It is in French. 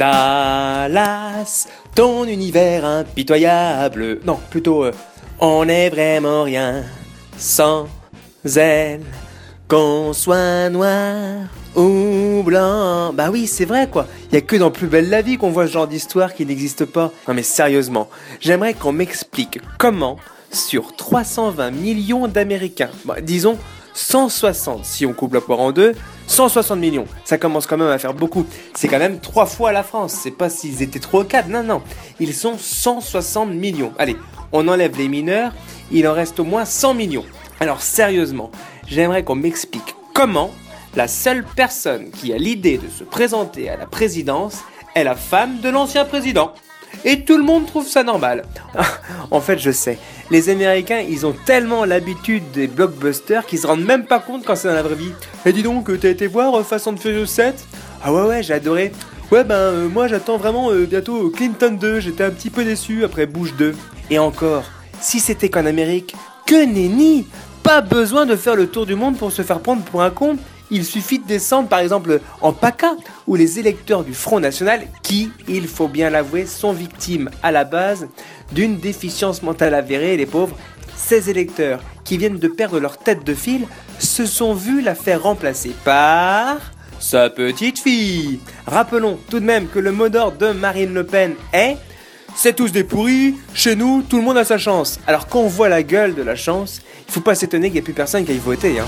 Dallas, ton univers impitoyable. Non, plutôt, euh, on n'est vraiment rien sans elle. Qu'on soit noir ou blanc. Bah oui, c'est vrai quoi. Il y a que dans Plus belle la vie qu'on voit ce genre d'histoire qui n'existe pas. Non mais sérieusement, j'aimerais qu'on m'explique comment, sur 320 millions d'Américains, bah, disons 160 si on coupe la poire en deux, 160 millions. Ça commence quand même à faire beaucoup. C'est quand même trois fois la France. C'est pas s'ils étaient trop quatre. Non, non. Ils sont 160 millions. Allez, on enlève les mineurs. Il en reste au moins 100 millions. Alors sérieusement, j'aimerais qu'on m'explique comment la seule personne qui a l'idée de se présenter à la présidence est la femme de l'ancien président. Et tout le monde trouve ça normal. en fait, je sais. Les Américains, ils ont tellement l'habitude des blockbusters qu'ils se rendent même pas compte quand c'est dans la vraie vie. Et dis donc, t'as été voir euh, Façon de Furious 7 Ah ouais, ouais, j'ai adoré. Ouais, ben, euh, moi j'attends vraiment euh, bientôt Clinton 2. J'étais un petit peu déçu après Bush 2. Et encore, si c'était qu'en Amérique, que nenni Pas besoin de faire le tour du monde pour se faire prendre pour un con. Il suffit de descendre par exemple en PACA, où les électeurs du Front National, qui, il faut bien l'avouer, sont victimes à la base d'une déficience mentale avérée, les pauvres, ces électeurs qui viennent de perdre leur tête de fil se sont vus la faire remplacer par sa petite fille. Rappelons tout de même que le mot d'ordre de Marine Le Pen est c'est tous des pourris, chez nous, tout le monde a sa chance. Alors quand on voit la gueule de la chance, il faut pas s'étonner qu'il n'y ait plus personne qui aille voter. Hein.